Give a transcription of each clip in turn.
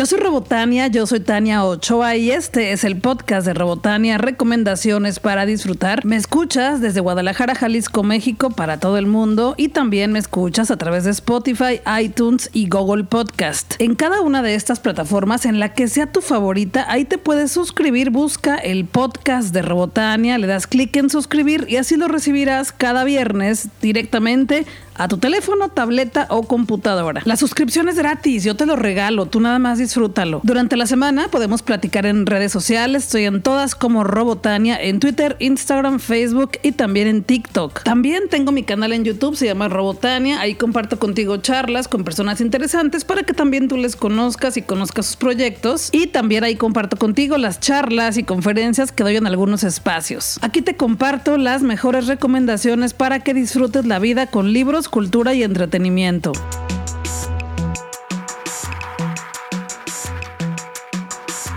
Yo soy Robotania, yo soy Tania Ochoa y este es el podcast de Robotania, recomendaciones para disfrutar. Me escuchas desde Guadalajara, Jalisco, México para todo el mundo y también me escuchas a través de Spotify, iTunes y Google Podcast. En cada una de estas plataformas, en la que sea tu favorita, ahí te puedes suscribir, busca el podcast de Robotania, le das clic en suscribir y así lo recibirás cada viernes directamente a tu teléfono, tableta o computadora. La suscripción es gratis, yo te lo regalo, tú nada más disfrútalo. Durante la semana podemos platicar en redes sociales, estoy en todas como Robotania, en Twitter, Instagram, Facebook y también en TikTok. También tengo mi canal en YouTube, se llama Robotania, ahí comparto contigo charlas con personas interesantes para que también tú les conozcas y conozcas sus proyectos y también ahí comparto contigo las charlas y conferencias que doy en algunos espacios. Aquí te comparto las mejores recomendaciones para que disfrutes la vida con libros cultura y entretenimiento.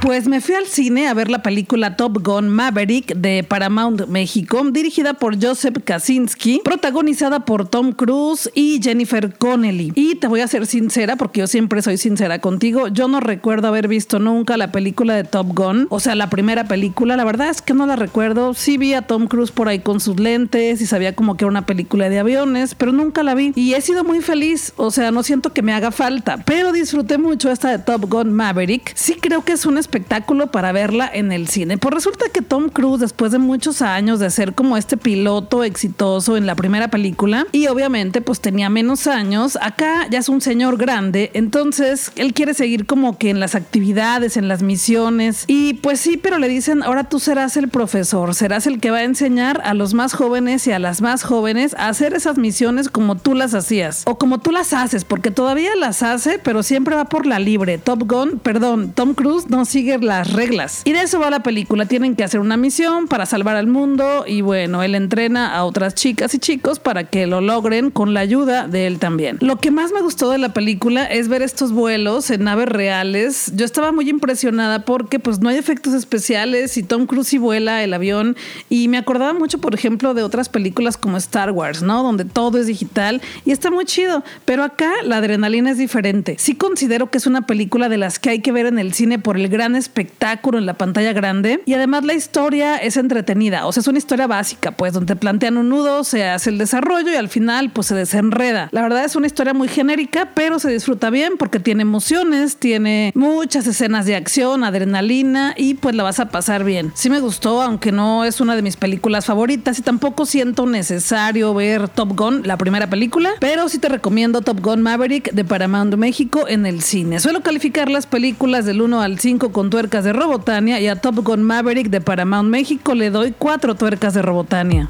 Pues me fui al cine a ver la película Top Gun Maverick de Paramount México, dirigida por Joseph Kaczynski, protagonizada por Tom Cruise y Jennifer Connelly. Y te voy a ser sincera, porque yo siempre soy sincera contigo, yo no recuerdo haber visto nunca la película de Top Gun, o sea, la primera película, la verdad es que no la recuerdo. Sí vi a Tom Cruise por ahí con sus lentes y sabía como que era una película de aviones, pero nunca la vi. Y he sido muy feliz, o sea, no siento que me haga falta, pero disfruté mucho esta de Top Gun Maverick. Sí creo que es una espectáculo para verla en el cine. Pues resulta que Tom Cruise, después de muchos años de ser como este piloto exitoso en la primera película, y obviamente pues tenía menos años, acá ya es un señor grande, entonces él quiere seguir como que en las actividades, en las misiones, y pues sí, pero le dicen, ahora tú serás el profesor, serás el que va a enseñar a los más jóvenes y a las más jóvenes a hacer esas misiones como tú las hacías, o como tú las haces, porque todavía las hace, pero siempre va por la libre. Top Gun, perdón, Tom Cruise no sigue las reglas. Y de eso va la película. Tienen que hacer una misión para salvar al mundo y bueno, él entrena a otras chicas y chicos para que lo logren con la ayuda de él también. Lo que más me gustó de la película es ver estos vuelos en naves reales. Yo estaba muy impresionada porque pues no hay efectos especiales y Tom Cruise y vuela el avión y me acordaba mucho por ejemplo de otras películas como Star Wars, ¿no? Donde todo es digital y está muy chido, pero acá la adrenalina es diferente. Sí considero que es una película de las que hay que ver en el cine por el gran espectáculo en la pantalla grande y además la historia es entretenida, o sea, es una historia básica, pues donde plantean un nudo, se hace el desarrollo y al final pues se desenreda. La verdad es una historia muy genérica, pero se disfruta bien porque tiene emociones, tiene muchas escenas de acción, adrenalina y pues la vas a pasar bien. Sí me gustó, aunque no es una de mis películas favoritas y tampoco siento necesario ver Top Gun, la primera película, pero sí te recomiendo Top Gun Maverick de Paramount México en el cine. Suelo calificar las películas del 1 al 5 con tuercas de Robotania y a Top Gun Maverick de Paramount México le doy cuatro tuercas de Robotania.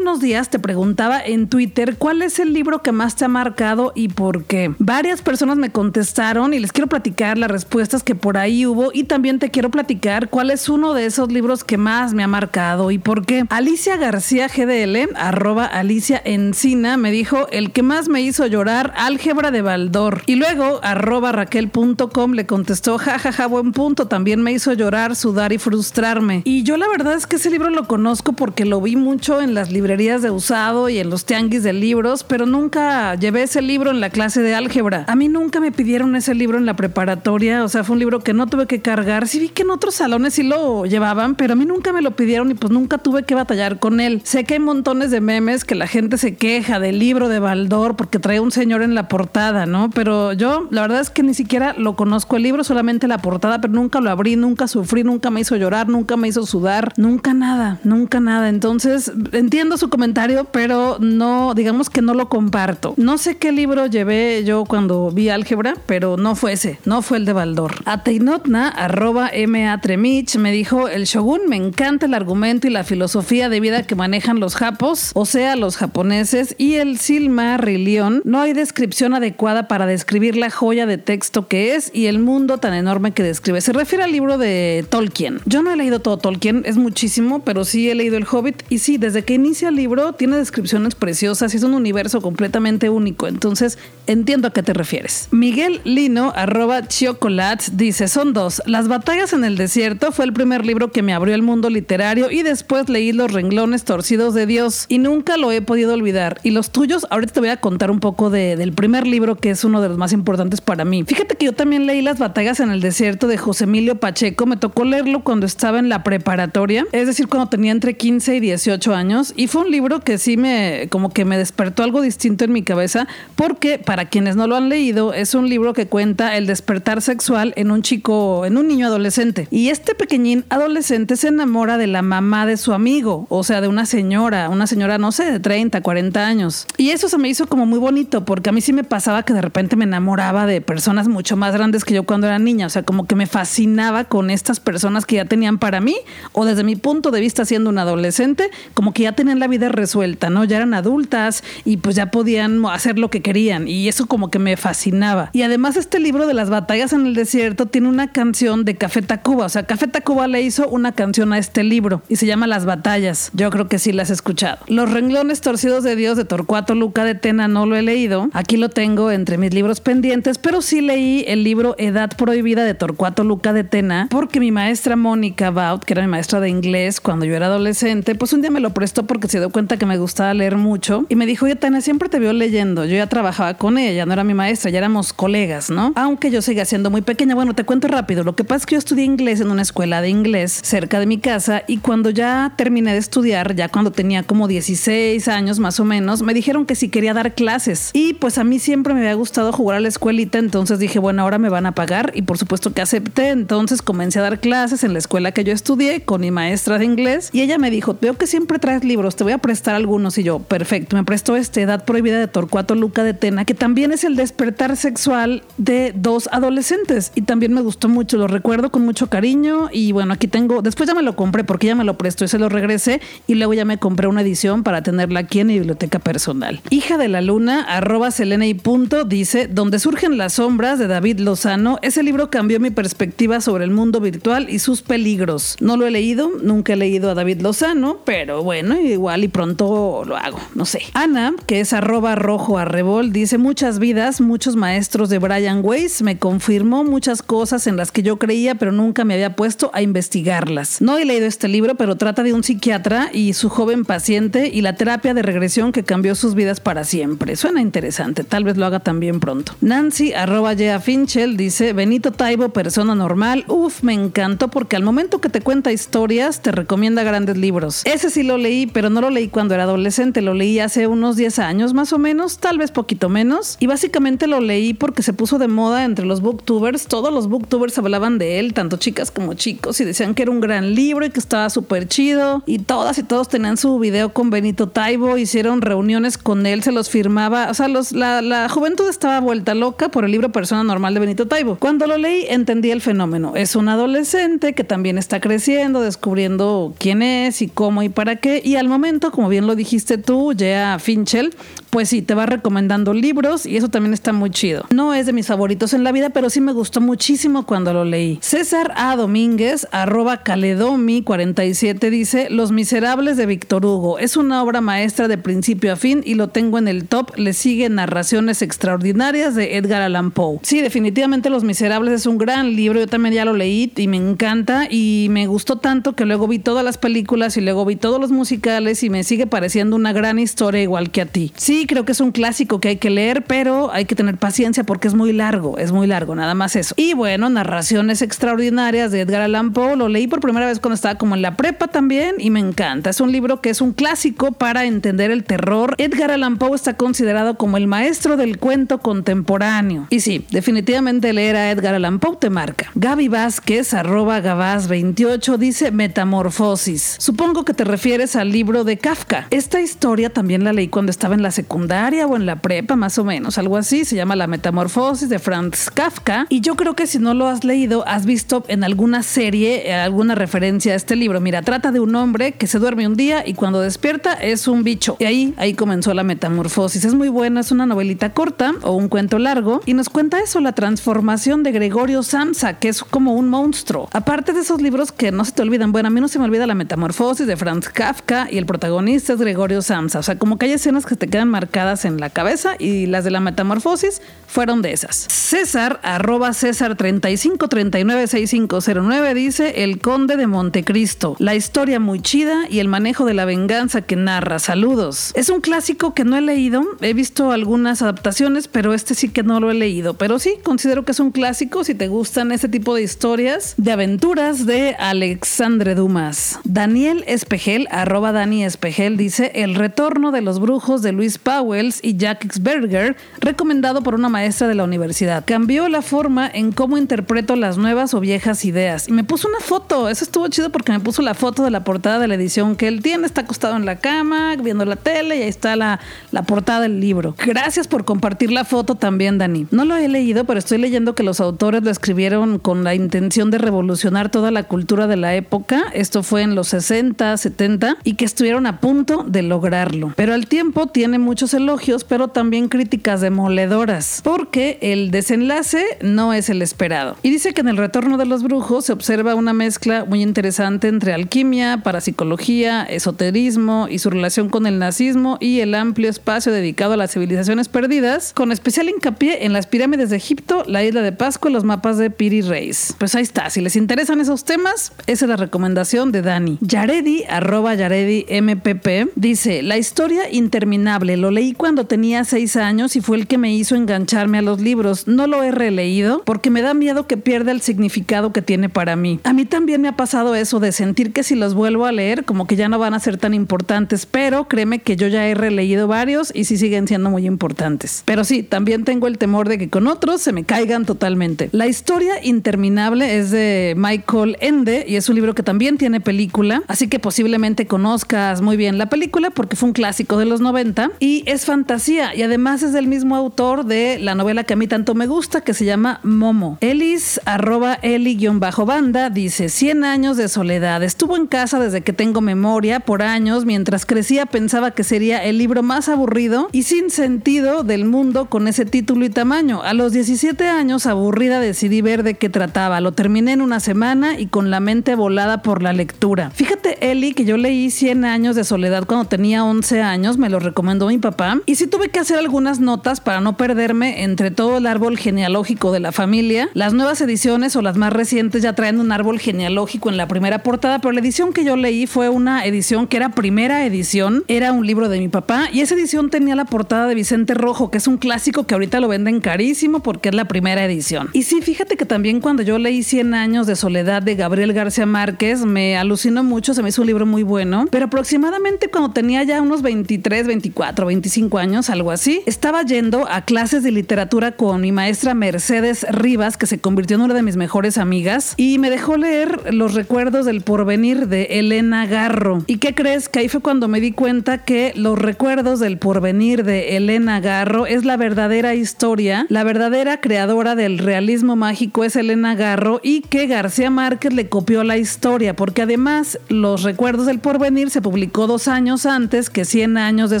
Te preguntaba en Twitter cuál es el libro que más te ha marcado y por qué. Varias personas me contestaron y les quiero platicar las respuestas que por ahí hubo y también te quiero platicar cuál es uno de esos libros que más me ha marcado y por qué. Alicia García GDL, arroba Alicia Encina, me dijo el que más me hizo llorar, álgebra de Baldor. Y luego, arroba raquel.com le contestó, jajaja, buen punto, también me hizo llorar, sudar y frustrarme. Y yo la verdad es que ese libro lo conozco porque lo vi mucho en las librerías de usado y en los tianguis de libros, pero nunca llevé ese libro en la clase de álgebra. A mí nunca me pidieron ese libro en la preparatoria, o sea, fue un libro que no tuve que cargar. Sí vi que en otros salones sí lo llevaban, pero a mí nunca me lo pidieron y pues nunca tuve que batallar con él. Sé que hay montones de memes que la gente se queja del libro de Baldor porque trae un señor en la portada, ¿no? Pero yo la verdad es que ni siquiera lo conozco el libro, solamente la portada, pero nunca lo abrí, nunca sufrí, nunca me hizo llorar, nunca me hizo sudar, nunca nada, nunca nada. Entonces, entiendo su comentario, pero no, digamos que no lo comparto. No sé qué libro llevé yo cuando vi álgebra, pero no fue ese, no fue el de Baldor. Ateinotna, arroba M.A. Tremich, me dijo, el Shogun me encanta el argumento y la filosofía de vida que manejan los japos, o sea, los japoneses, y el Silmarillion. No hay descripción adecuada para describir la joya de texto que es y el mundo tan enorme que describe. Se refiere al libro de Tolkien. Yo no he leído todo Tolkien, es muchísimo, pero sí he leído El Hobbit y sí, desde que inicia libro tiene descripciones preciosas y es un universo completamente único. Entonces, entiendo a qué te refieres. Miguel Lino, arroba chocolate, dice, son dos. Las batallas en el desierto fue el primer libro que me abrió el mundo literario y después leí Los renglones torcidos de Dios y nunca lo he podido olvidar. Y los tuyos, ahorita te voy a contar un poco del primer libro que es uno de los más importantes para mí. Fíjate que yo también leí Las batallas en el desierto de José Emilio Pacheco. Me tocó leerlo cuando estaba en la preparatoria, es decir, cuando tenía entre 15 y 18 años. Y fue un libro que sí me, como que me despertó algo distinto en mi cabeza, porque para quienes no lo han leído, es un libro que cuenta el despertar sexual en un chico, en un niño adolescente. Y este pequeñín adolescente se enamora de la mamá de su amigo, o sea, de una señora, una señora, no sé, de 30, 40 años. Y eso se me hizo como muy bonito, porque a mí sí me pasaba que de repente me enamoraba de personas mucho más grandes que yo cuando era niña, o sea, como que me fascinaba con estas personas que ya tenían para mí, o desde mi punto de vista siendo un adolescente, como que ya tenían la vida resuelta, ¿no? Ya eran adultas y pues ya podían hacer lo que querían, y eso como que me fascinaba. Y además este libro de las batallas en el desierto tiene una canción de Café Tacuba, o sea, Café Tacuba le hizo una canción a este libro y se llama Las batallas. Yo creo que sí las he escuchado. Los renglones torcidos de Dios de Torcuato Luca de Tena no lo he leído. Aquí lo tengo entre mis libros pendientes, pero sí leí el libro Edad Prohibida de Torcuato Luca de Tena porque mi maestra Mónica Baut, que era mi maestra de inglés cuando yo era adolescente, pues un día me lo prestó porque se dio cuenta que me gustaba leer mucho y me dijo, oye Tena, siempre te veo leyendo. Yo ya trabajaba con ella, no era mi maestra, ya éramos colegas, ¿no? Aunque yo seguía siendo muy pequeña. Bueno, te cuento rápido. Lo que pasa es que yo estudié inglés en una escuela de inglés cerca de mi casa y cuando ya terminé de estudiar, ya cuando tenía como 16 años más o menos, me dijeron que si quería dar clases. Y pues a mí siempre me había gustado jugar a la escuelita, entonces dije, bueno, ahora me van a pagar y por supuesto que acepté. Entonces comencé a dar clases en la escuela que yo estudié con mi maestra de inglés y ella me dijo, veo que siempre traes libros, te voy a prestar algunos y yo, perfecto, me prestó este Edad Prohibida de Torcuato Luca de Tena, que también es el despertar sexual de dos adolescentes y también me gustó mucho, lo recuerdo con mucho cariño y bueno, aquí tengo, después ya me lo compré porque ya me lo prestó y se lo regresé y luego ya me compré una edición para tenerla aquí en mi biblioteca personal. Hija de la luna, arroba Selena y punto, dice, donde surgen las sombras de David Lozano, ese libro cambió mi perspectiva sobre el mundo virtual y sus peligros. No lo he leído, nunca he leído a David Lozano, pero bueno, igual y pronto lo hago, no sé. Ana, que es arroba rojo arrebol, dice, muchas vidas, muchos maestros de Brian Weiss, me confirmó muchas cosas en las que yo creía, pero nunca me había puesto a investigarlas. No he leído este libro, pero trata de un psiquiatra y su joven paciente y la terapia de regresión que cambió sus vidas para siempre. Suena interesante, tal vez lo haga también pronto. Nancy, arroba Yea Finchel, dice, Benito Taibo, persona normal. Uf, me encantó porque al momento que te cuenta historias, te recomienda grandes libros. Ese sí lo leí, pero no lo leí cuando era adolescente, lo leí hace unos 10 años más o menos, tal vez poquito menos. Y básicamente lo leí porque se puso de moda entre los booktubers. Todos los booktubers hablaban de él, tanto chicas como chicos, y decían que era un gran libro y que estaba súper chido. Y todas y todos tenían su video con Benito Taibo, hicieron reuniones con él, se los firmaba. O sea, los, la, la juventud estaba vuelta loca por el libro Persona Normal de Benito Taibo. Cuando lo leí, entendí el fenómeno. Es un adolescente que también está creciendo, descubriendo quién es y cómo y para qué. Y al momento, como bien lo dijiste tú, Jea Finchel, pues sí, te va recomendando libros y eso también está muy chido. No es de mis favoritos en la vida, pero sí me gustó muchísimo cuando lo leí. César A. Domínguez, arroba Caledomi47, dice Los Miserables de Víctor Hugo. Es una obra maestra de principio a fin y lo tengo en el top. Le sigue Narraciones Extraordinarias de Edgar Allan Poe. Sí, definitivamente Los Miserables es un gran libro. Yo también ya lo leí y me encanta y me gustó tanto que luego vi todas las películas y luego vi todos los musicales y me sigue pareciendo una gran historia igual que a ti. Sí, creo que es un clásico que hay que leer, pero hay que tener paciencia porque es muy largo, es muy largo, nada más eso. Y bueno, Narraciones Extraordinarias de Edgar Allan Poe, lo leí por primera vez cuando estaba como en la prepa también y me encanta. Es un libro que es un clásico para entender el terror. Edgar Allan Poe está considerado como el maestro del cuento contemporáneo. Y sí, definitivamente leer a Edgar Allan Poe te marca. Gaby Vázquez, arroba Gabás28, dice Metamorfosis. Supongo que te refieres al libro de Kafka. Esta historia también la leí cuando estaba en la secundaria o en la prepa, más o menos, algo así. Se llama La Metamorfosis de Franz Kafka. Y yo creo que si no lo has leído, has visto en alguna serie eh, alguna referencia a este libro. Mira, trata de un hombre que se duerme un día y cuando despierta es un bicho. Y ahí, ahí comenzó la metamorfosis. Es muy buena, es una novelita corta o un cuento largo y nos cuenta eso, la transformación de Gregorio Samsa, que es como un monstruo. Aparte de esos libros que no se te olvidan, bueno, a mí no se me olvida la metamorfosis de Franz Kafka y el protagonista es Gregorio Samsa. O sea, como que hay escenas que te quedan marcadas en la cabeza y las de la metamorfosis fueron de esas. César, arroba César 35396509 dice El Conde de Montecristo. La historia muy chida y el manejo de la venganza que narra. Saludos. Es un clásico que no he leído. He visto algunas adaptaciones, pero este sí que no lo he leído. Pero sí, considero que es un clásico si te gustan ese tipo de historias de aventuras de Alexandre Dumas. Daniel Espejel, arroba Dani Espejel, dice El retorno de los brujos de Luis Powells y Jack Berger, recomendado por una maestra de la universidad. Cambió la forma en cómo interpreto las nuevas o viejas ideas. Y me puso una foto. Eso estuvo chido porque me puso la foto de la portada de la edición que él tiene. Está acostado en la cama, viendo la tele y ahí está la, la portada del libro. Gracias por compartir la foto también, Dani. No lo he leído, pero estoy leyendo que los autores lo escribieron con la intención de revolucionar toda la cultura de la época. Esto fue en los 60, 70 y que estuvieron a punto de lograrlo. Pero al tiempo tiene muchos elogios, pero también críticas demoledoras, porque el desenlace no es el esperado. Y dice que en el retorno de los brujos se observa una mezcla muy interesante entre alquimia, parapsicología, esoterismo y su relación con el nazismo y el amplio espacio dedicado a las civilizaciones perdidas, con especial hincapié en las pirámides de Egipto, la isla de Pascua y los mapas de Piri Reis. Pues ahí está, si les interesan esos temas, esa es la recomendación de Dani. Yaredi, arroba Yaredi MPP, dice, la historia interminable, lo leí cuando tenía seis años y fue el que me hizo engancharme a los libros. No lo he releído porque me da miedo que pierda el significado que tiene para mí. A mí también me ha pasado eso de sentir que si los vuelvo a leer, como que ya no van a ser tan importantes, pero créeme que yo ya he releído varios y sí siguen siendo muy importantes. Pero sí, también tengo el temor de que con otros se me caigan totalmente. La historia interminable es de Michael Ende y es un libro que también tiene película, así que posiblemente conozcas muy bien la película porque fue un clásico de los 90 y es fantasía y además es del mismo autor de la novela que a mí tanto me gusta que se llama Momo. Elis arroba eli-banda dice 100 años de soledad. Estuvo en casa desde que tengo memoria por años. Mientras crecía pensaba que sería el libro más aburrido y sin sentido del mundo con ese título y tamaño. A los 17 años aburrida decidí ver de qué trataba. Lo terminé en una semana y con la mente volada por la lectura. Fíjate Eli que yo leí 100 años de soledad cuando tenía 11 años. Me lo recomendó mi papá. Y sí tuve que hacer algunas notas para no perderme entre todo el árbol genealógico de la familia. Las nuevas ediciones o las más recientes ya traen un árbol genealógico en la primera portada, pero la edición que yo leí fue una edición que era primera edición, era un libro de mi papá y esa edición tenía la portada de Vicente Rojo, que es un clásico que ahorita lo venden carísimo porque es la primera edición. Y sí, fíjate que también cuando yo leí 100 años de soledad de Gabriel García Márquez, me alucinó mucho, se me hizo un libro muy bueno, pero aproximadamente cuando tenía ya unos 23, 24, 25 años, algo así, estaba yendo a clases de literatura con mi maestra Mercedes Rivas, que se convirtió en una de mis mejores amigas, y me dejó leer Los recuerdos del porvenir de Elena Garro. ¿Y qué crees? Que ahí fue cuando me di cuenta que Los recuerdos del porvenir de Elena Garro es la verdadera historia, la verdadera creadora del realismo mágico es Elena Garro y que García Márquez le copió la historia, porque además Los recuerdos del porvenir se publicó dos años antes que 100 años de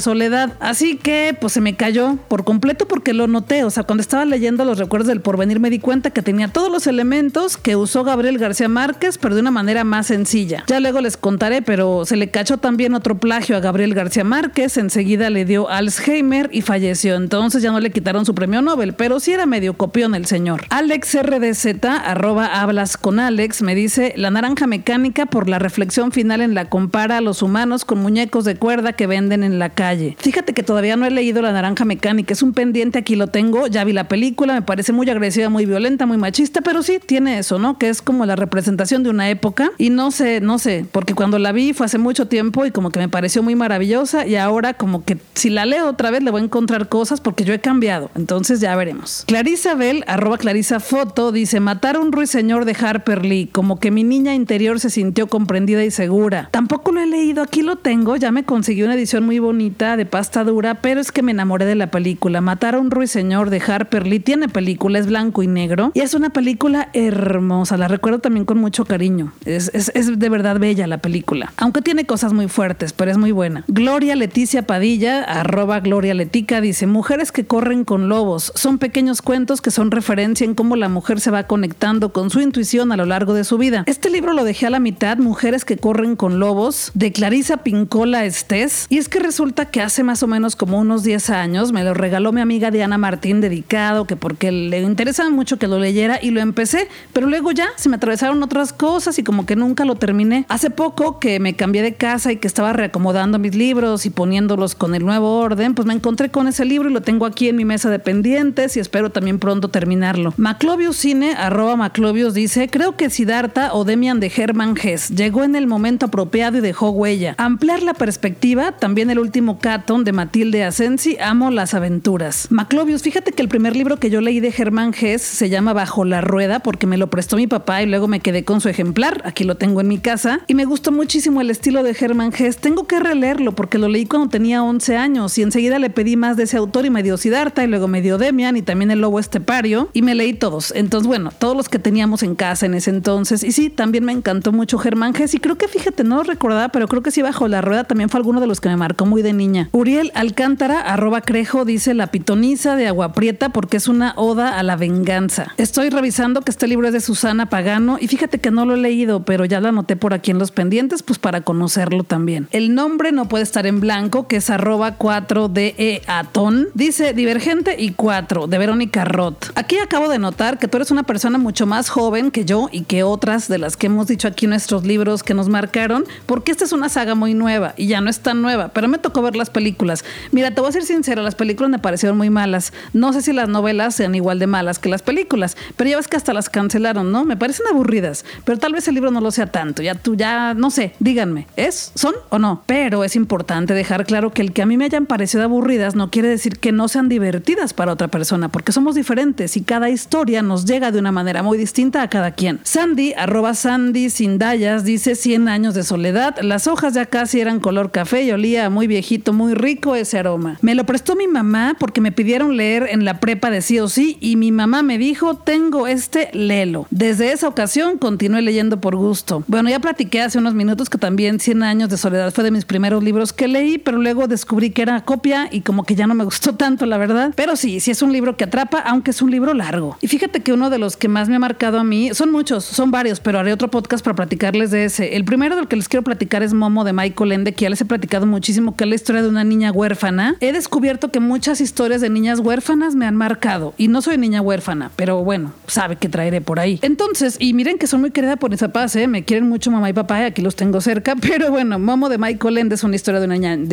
soledad. Así que pues se me cayó por completo porque lo noté, o sea, cuando estaba leyendo Los recuerdos del porvenir me di cuenta que tenía todos los elementos que usó Gabriel García Márquez, pero de una manera más sencilla. Ya luego les contaré, pero se le cachó también otro plagio a Gabriel García Márquez, enseguida le dio Alzheimer y falleció, entonces ya no le quitaron su premio Nobel, pero sí era medio copión el señor. Alex RDZ, arroba hablas con Alex, me dice, la naranja mecánica por la reflexión final en la compara a los humanos con muñecos de cuerda que venden en la calle. Fíjate que todavía no he leído la naranja mecánica, es un pendiente, aquí lo tengo, ya vi la película, me parece muy agresiva, muy violenta, muy machista, pero sí tiene eso, ¿no? Que es como la representación de una época y no sé, no sé, porque cuando la vi fue hace mucho tiempo y como que me pareció muy maravillosa y ahora como que si la leo otra vez le voy a encontrar cosas porque yo he cambiado, entonces ya veremos. Clarisa Bell, arroba Clarisa Foto, dice, matar a un ruiseñor de Harper Lee, como que mi niña interior se sintió comprendida y segura. Tampoco lo he leído, aquí lo tengo, ya me conseguí una edición muy bonita de pasta dura, pero es que me enamoré de la película. Matar a un ruiseñor de Harper Lee tiene película, es blanco y negro y es una película hermosa. La recuerdo también con mucho cariño. Es de verdad bella la película, aunque tiene cosas muy fuertes, pero es muy buena. Gloria Leticia Padilla, arroba Gloria Letica, dice: Mujeres que corren con lobos. Son pequeños cuentos que son referencia en cómo la mujer se va conectando con su intuición a lo largo de su vida. Este libro lo dejé a la mitad, Mujeres que corren con lobos, de Clarisa Pincola Estés. Y es que resulta que hace más o menos como unos 10 años me lo regaló mi amiga Diana Martín, dedicado, que porque le interesaba mucho que lo leyera y lo empecé, pero luego ya se me atravesaron otras cosas y como que nunca lo terminé. Hace poco que me cambié de casa y que estaba reacomodando mis libros y poniéndolos con el nuevo orden, pues me encontré con ese libro y lo tengo aquí en mi mesa de pendientes y espero también pronto terminarlo. Maclovius Cine, arroba Maclovius, dice, creo que Siddhartha o Demian de Hermann Hesse llegó en el momento apropiado y dejó huella. Ampliar la perspectiva, también el último Caton de Matilde Asensi, amo las aventuras. Maclovius, fíjate que el primer libro que yo leí de Hermann Hesse se llama Bajo la Rueda porque me lo prestó mi papá y luego me quedé con su ejemplar, aquí lo tengo en mi casa, y me gustó muchísimo el estilo de Hermann Hesse. Tengo que releerlo porque lo leí cuando tenía 11 años y enseguida le pedí más de ese autor y me dio Siddhartha y luego me dio Demian y también el Lobo Estepario y me leí todos. Entonces, bueno, todos los que teníamos en casa en ese entonces. Y sí, también me encantó mucho Germán Gess y creo que fíjate, no lo recordaba, pero creo que sí bajo la rueda también fue alguno de los que me marcó muy de niña. Uriel Alcántara, arroba crejo, dice la pitoniza de Agua Prieta porque es una oda a la venganza. Estoy revisando que este libro es de Susana Pagano y fíjate que no lo he leído, pero ya lo anoté por aquí en los pendientes, pues para conocerlo también. El nombre no puede estar en blanco, que es arroba 4DE Atón. Dice Divergente y 4, de Verónica Roth. Aquí acabo de notar que tú eres una persona mucho más joven que yo y que otras de las que hemos dicho aquí nuestros libros que nos marcaron, porque esta es una saga muy nueva y ya no es tan nueva, pero me tocó ver las películas. Mira, te voy a ser sincera, las películas me parecieron muy malas. No sé si las novelas sean igual de malas que las películas, pero ya ves que hasta las cancelaron, ¿no? Me parecen aburridas, pero tal vez el libro no lo sea tanto. Ya tú, ya, no sé, díganme, ¿es? ¿Son o no? Pero es importante dejar claro que el que a mí me hayan parecido aburridas no quiere decir que no sean divertidas para otra persona, porque somos diferentes y cada historia nos llega de una manera muy distinta a cada quien. Sandy, arroba Sandy Sindayas, dice 100 años de soledad. Las hojas ya casi eran color café y olía muy viejito, muy rico ese aroma. Me lo prestó mi mamá porque me pidieron leer en la prepa de sí o sí y mi mamá me dijo, tengo este, lelo. Desde esa ocasión continué leyendo por gusto. Bueno, ya platiqué hace unos minutos que también 100 años de soledad fue de mis primeros libros que leí, pero luego descubrí que era copia y como que ya no me gustó tanto, la verdad. Pero sí, sí es un libro que atrapa, aunque es un libro largo. Y fíjate que uno de los que más me ha marcado a mí, son muchos, son varios, pero haré otro podcast para platicarles de ese. El primero del que les quiero platicar es Momo de Ende, que ya les he platicado muchísimo, que es la historia de una niña huérfana. He descubierto que muchas historias de niñas huérfanas me han marcado. Y no soy niña huérfana, pero bueno, sabe que traeré por ahí. Entonces, y miren que son muy querida por mis papás, ¿eh? me quieren mucho mamá y papá, y aquí los tengo cerca, pero bueno, Momo de Michael Ende es una historia de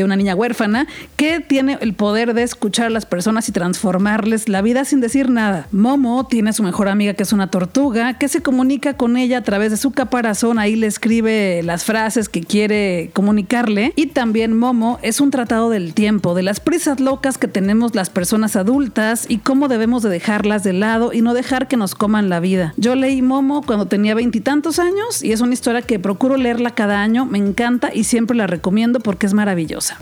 una, niña, huérfana que tiene el poder de escuchar a las personas y transformarles la vida sin decir nada. Momo tiene a su mejor amiga que es una tortuga, que se comunica con ella a través de su caparazón, ahí le escribe las frases que quiere Y también Momo es un tratado del tiempo, de las prisas locas que tenemos las personas adultas y cómo debemos de dejarlas de lado y no dejar que nos coman la vida. Yo leí Momo cuando tenía veintitantos años y es una historia que procuro leerla cada año, me encanta y siempre la recomiendo porque es maravillosa.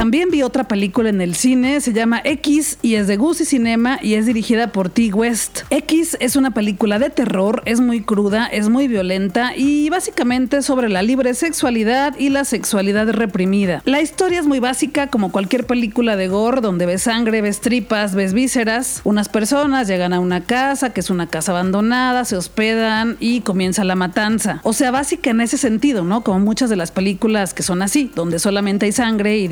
También vi otra película en el cine, se llama X y es de Guzzi Cinema y es dirigida por T. West. X es una película de terror, es muy cruda, es muy violenta y básicamente sobre la libre sexualidad y la sexualidad reprimida. La historia es muy básica como cualquier película de gore donde ves sangre, ves tripas, ves vísceras. Unas personas llegan a una casa que es una casa abandonada, se hospedan y comienza la matanza. O sea, básica en ese sentido, ¿no? Como muchas de las películas que son así, donde solamente hay sangre y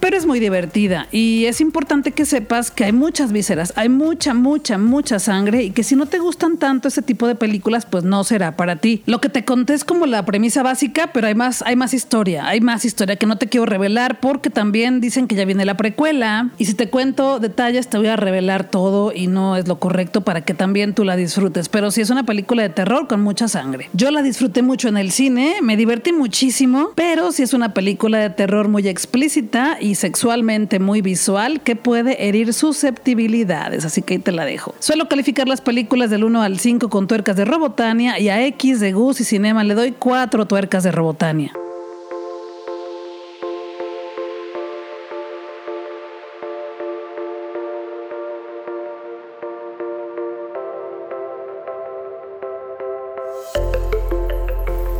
pero es muy divertida y es importante que sepas que hay muchas vísceras, hay mucha, mucha, mucha sangre y que si no te gustan tanto ese tipo de películas, pues no será para ti. Lo que te conté es como la premisa básica, pero hay más, hay más historia, hay más historia que no te quiero revelar porque también dicen que ya viene la precuela y si te cuento detalles te voy a revelar todo y no es lo correcto para que también tú la disfrutes, pero si es una película de terror con mucha sangre. Yo la disfruté mucho en el cine, me divertí muchísimo, pero si es una película de terror muy explícita y sexualmente muy visual que puede herir susceptibilidades, así que ahí te la dejo. Suelo calificar las películas del 1 al 5 con tuercas de Robotania y a X de Gus y Cinema le doy 4 tuercas de Robotania.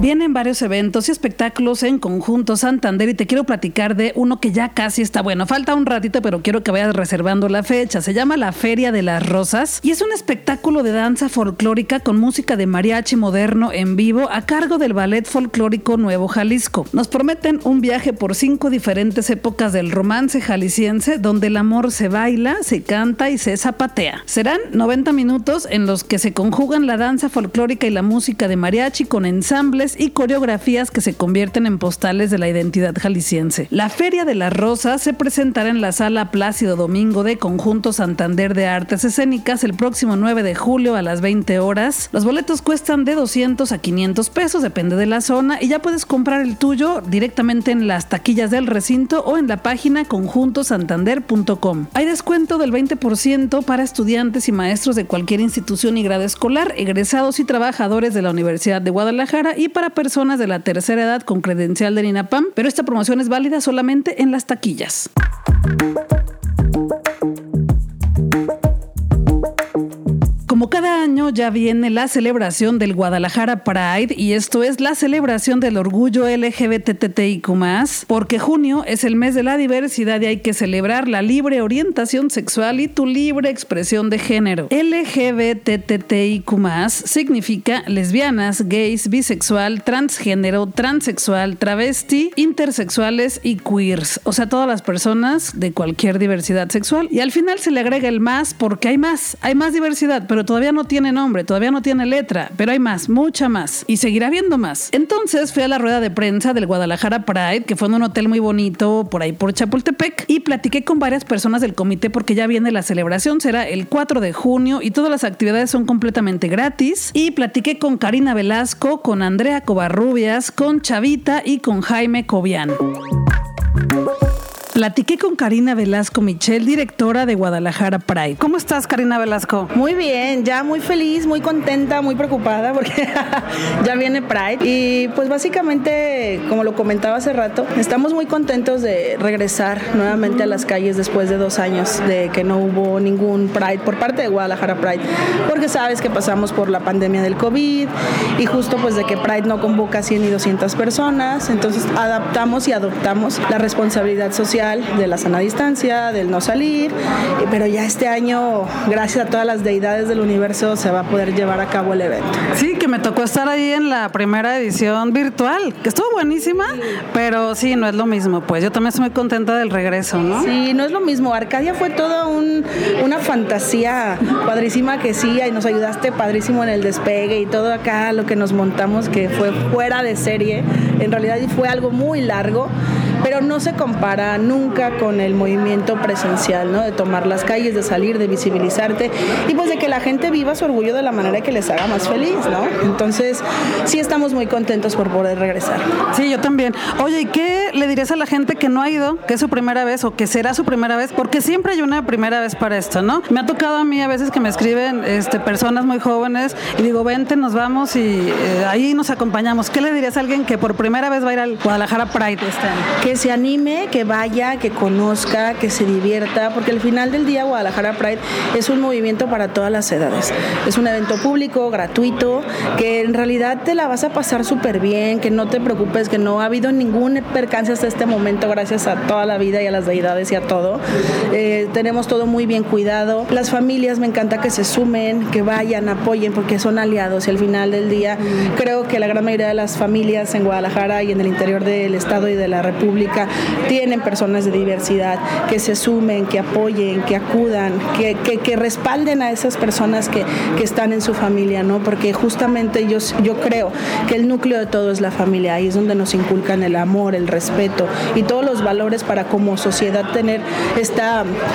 Vienen varios eventos y espectáculos en conjunto Santander y te quiero platicar de uno que ya casi está bueno. Falta un ratito, pero quiero que vayas reservando la fecha. Se llama la Feria de las Rosas y es un espectáculo de danza folclórica con música de mariachi moderno en vivo a cargo del Ballet Folclórico Nuevo Jalisco. Nos prometen un viaje por cinco diferentes épocas del romance jalisciense donde el amor se baila, se canta y se zapatea. Serán 90 minutos en los que se conjugan la danza folclórica y la música de mariachi con ensambles y coreografías que se convierten en postales de la identidad jalisciense. La Feria de las Rosas se presentará en la sala Plácido Domingo de Conjunto Santander de Artes Escénicas el próximo 9 de julio a las 20 horas. Los boletos cuestan de 200 a 500 pesos, depende de la zona, y ya puedes comprar el tuyo directamente en las taquillas del recinto o en la página conjuntosantander.com. Hay descuento del 20% para estudiantes y maestros de cualquier institución y grado escolar, egresados y trabajadores de la Universidad de Guadalajara y para personas de la tercera edad con credencial de INAPAM, pero esta promoción es válida solamente en las taquillas. Como cada año ya viene la celebración del Guadalajara Pride y esto es la celebración del orgullo LGBTTIQ+, porque junio es el mes de la diversidad y hay que celebrar la libre orientación sexual y tu libre expresión de género. LGBTTIQ+, significa lesbianas, gays, bisexual, transgénero, transexual, travesti, intersexuales y queers, o sea, todas las personas de cualquier diversidad sexual. Y al final se le agrega el más porque hay más, hay más diversidad, pero todavía no tiene nombre, todavía no tiene letra, pero hay más, mucha más. Y seguirá habiendo más. Entonces fui a la rueda de prensa del Guadalajara Pride, que fue en un hotel muy bonito por ahí por Chapultepec, y platiqué con varias personas del comité porque ya viene la celebración, será el 4 de junio y todas las actividades son completamente gratis. Y platiqué con Karina Velasco, con Andrea Covarrubias, con Chavita y con Jaime Cobian. Platiqué con Karina Velasco Michel, directora de Guadalajara Pride. ¿Cómo estás, Karina Velasco? Muy bien, ya muy feliz, muy contenta, muy preocupada porque ya viene Pride. Y pues básicamente, como lo comentaba hace rato, estamos muy contentos de regresar nuevamente a las calles después de dos años de que no hubo ningún Pride por parte de Guadalajara Pride. Porque sabes que pasamos por la pandemia del COVID y justo pues de que Pride no convoca 100 y 200 personas. Entonces adaptamos y adoptamos la responsabilidad social de la sana distancia, del no salir, eh, pero ya este año, gracias a todas las deidades del universo, se va a poder llevar a cabo el evento. Sí, que me tocó estar ahí en la primera edición virtual, que estuvo buenísima, pero sí, no es lo mismo, pues yo también estoy muy contenta del regreso, ¿no? Sí, no es lo mismo, Arcadia fue toda una fantasía padrísima que sí, y nos ayudaste padrísimo en el despegue y todo acá, lo que nos montamos, que fue fuera de serie, en realidad fue algo muy largo pero no se compara nunca con el movimiento presencial, ¿no? De tomar las calles, de salir, de visibilizarte y pues de que la gente viva su orgullo de la manera que les haga más feliz, ¿no? Entonces, sí estamos muy contentos por poder regresar. Sí, yo también. Oye, ¿y qué le dirías a la gente que no ha ido, que es su primera vez o que será su primera vez? Porque siempre hay una primera vez para esto, ¿no? Me ha tocado a mí a veces que me escriben este, personas muy jóvenes y digo, vente, nos vamos y eh, ahí nos acompañamos. ¿Qué le dirías a alguien que por primera vez va a ir al Guadalajara Pride este año? Se anime, que vaya, que conozca, que se divierta, porque al final del día Guadalajara Pride es un movimiento para todas las edades. Es un evento público, gratuito, que en realidad te la vas a pasar súper bien, que no te preocupes, que no ha habido ningún percance hasta este momento, gracias a toda la vida y a las deidades y a todo. Eh, tenemos todo muy bien cuidado. Las familias me encanta que se sumen, que vayan, apoyen, porque son aliados y al final del día creo que la gran mayoría de las familias en Guadalajara y en el interior del estado y de la República tienen personas de diversidad, que se sumen, que apoyen, que acudan, que, que, respalden a esas personas que, que, están en su familia, ¿no? Porque justamente yo, yo creo que el núcleo de todo es la familia, ahí es donde nos inculcan el amor, el respeto y todos los valores para como sociedad tener este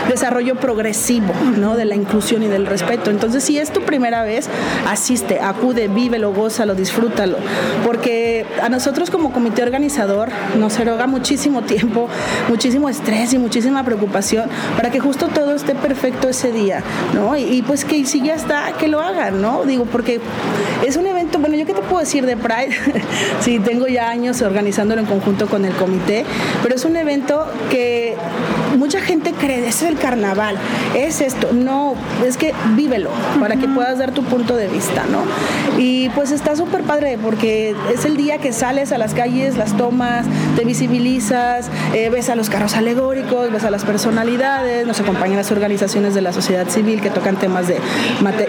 desarrollo progresivo ¿no? de la inclusión y del respeto. Entonces, si es tu primera vez, asiste, acude, vívelo, gózalo, disfrútalo, porque a nosotros como comité organizador nos eroga muchísimo tiempo, muchísimo estrés y muchísima preocupación para que justo todo esté perfecto ese día, ¿no? Y, y pues que si ya está, que lo hagan, ¿no? Digo, porque es un evento, bueno, yo qué te puedo decir de Pride, sí, tengo ya años organizándolo en conjunto con el comité, pero es un evento que mucha gente cree, es el carnaval, es esto, no, es que vívelo para que puedas dar tu punto de vista, ¿no? Y pues está súper padre porque es el día que sales a las calles, las tomas, te visibilizas, eh, ves a los carros alegóricos, ves a las personalidades, nos acompañan las organizaciones de la sociedad civil que tocan temas de,